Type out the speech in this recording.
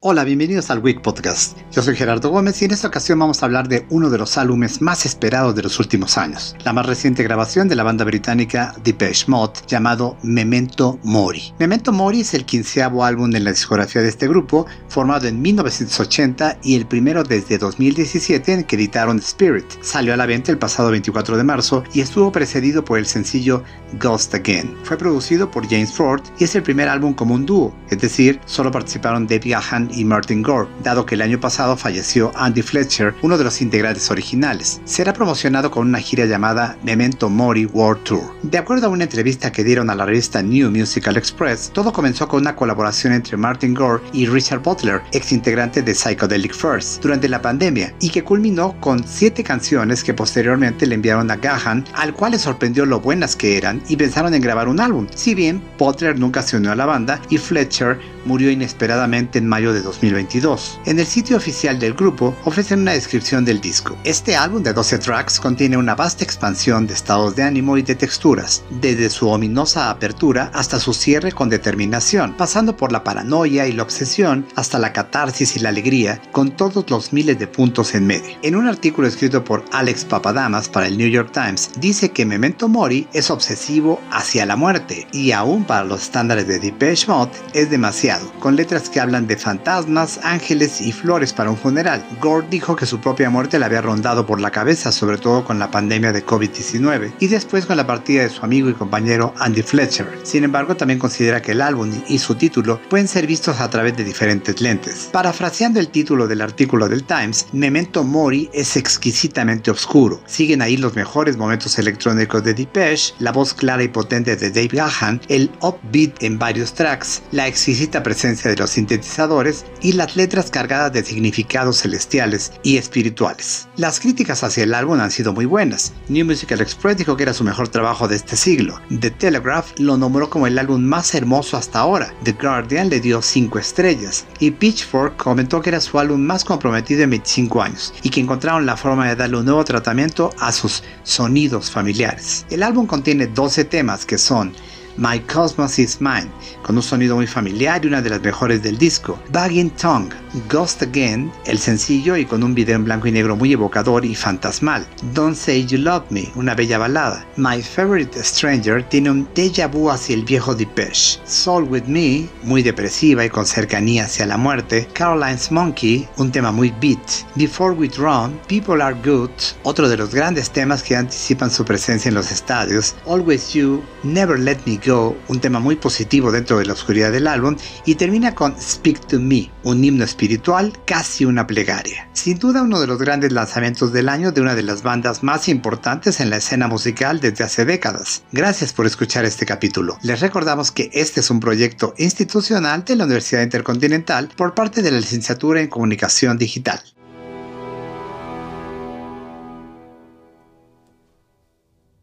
Hola, bienvenidos al Week Podcast. Yo soy Gerardo Gómez y en esta ocasión vamos a hablar de uno de los álbumes más esperados de los últimos años, la más reciente grabación de la banda británica Depeche Mode llamado Memento Mori. Memento Mori es el quinceavo álbum en la discografía de este grupo, formado en 1980 y el primero desde 2017 en que editaron Spirit. Salió a la venta el pasado 24 de marzo y estuvo precedido por el sencillo Ghost Again. Fue producido por James Ford y es el primer álbum como un dúo, es decir, solo participaron Debbie Gahan y Martin Gore, dado que el año pasado falleció Andy Fletcher, uno de los integrantes originales. Será promocionado con una gira llamada Memento Mori World Tour. De acuerdo a una entrevista que dieron a la revista New Musical Express, todo comenzó con una colaboración entre Martin Gore y Richard Butler, ex integrante de Psychedelic First, durante la pandemia, y que culminó con siete canciones que posteriormente le enviaron a Gahan, al cual le sorprendió lo buenas que eran y pensaron en grabar un álbum. Si bien Butler nunca se unió a la banda y Fletcher murió inesperadamente en mayo de 2022. En el sitio oficial del grupo ofrecen una descripción del disco. Este álbum de 12 tracks contiene una vasta expansión de estados de ánimo y de texturas, desde su ominosa apertura hasta su cierre con determinación, pasando por la paranoia y la obsesión hasta la catarsis y la alegría, con todos los miles de puntos en medio. En un artículo escrito por Alex Papadamas para el New York Times, dice que Memento Mori es obsesivo hacia la muerte y aún para los estándares de Depeche Mode es demasiado, con letras que hablan de fantasmas, ángeles y flores para un funeral. Gore dijo que su propia muerte le había rondado por la cabeza, sobre todo con la pandemia de COVID-19 y después con la partida de su amigo y compañero Andy Fletcher. Sin embargo, también considera que el álbum y su título pueden ser vistos a través de diferentes lentes. Parafraseando el título del artículo del Times, Memento Mori es exquisitamente oscuro. Siguen ahí los mejores momentos electrónicos de Depeche, la voz clara y potente de Dave Gahan, el upbeat en varios tracks, la exquisita presencia de los sintetizadores y las letras cargadas de significados celestiales y espirituales. Las críticas hacia el álbum han sido muy buenas. New Musical Express dijo que era su mejor trabajo de este siglo. The Telegraph lo nombró como el álbum más hermoso hasta ahora. The Guardian le dio 5 estrellas. Y Pitchfork comentó que era su álbum más comprometido en 25 años y que encontraron la forma de darle un nuevo tratamiento a sus sonidos familiares. El álbum contiene 12 temas que son My Cosmos is Mine, con un sonido muy familiar y una de las mejores del disco. Bagging Tongue, Ghost Again, el sencillo y con un video en blanco y negro muy evocador y fantasmal. Don't Say You Love Me, una bella balada. My Favorite Stranger tiene un déjà vu hacia el viejo Depeche. Soul With Me, muy depresiva y con cercanía hacia la muerte. Caroline's Monkey, un tema muy beat. Before We Run, People Are Good, otro de los grandes temas que anticipan su presencia en los estadios. Always You, Never Let Me Go un tema muy positivo dentro de la oscuridad del álbum, y termina con Speak to Me, un himno espiritual, casi una plegaria. Sin duda uno de los grandes lanzamientos del año de una de las bandas más importantes en la escena musical desde hace décadas. Gracias por escuchar este capítulo. Les recordamos que este es un proyecto institucional de la Universidad Intercontinental por parte de la licenciatura en Comunicación Digital.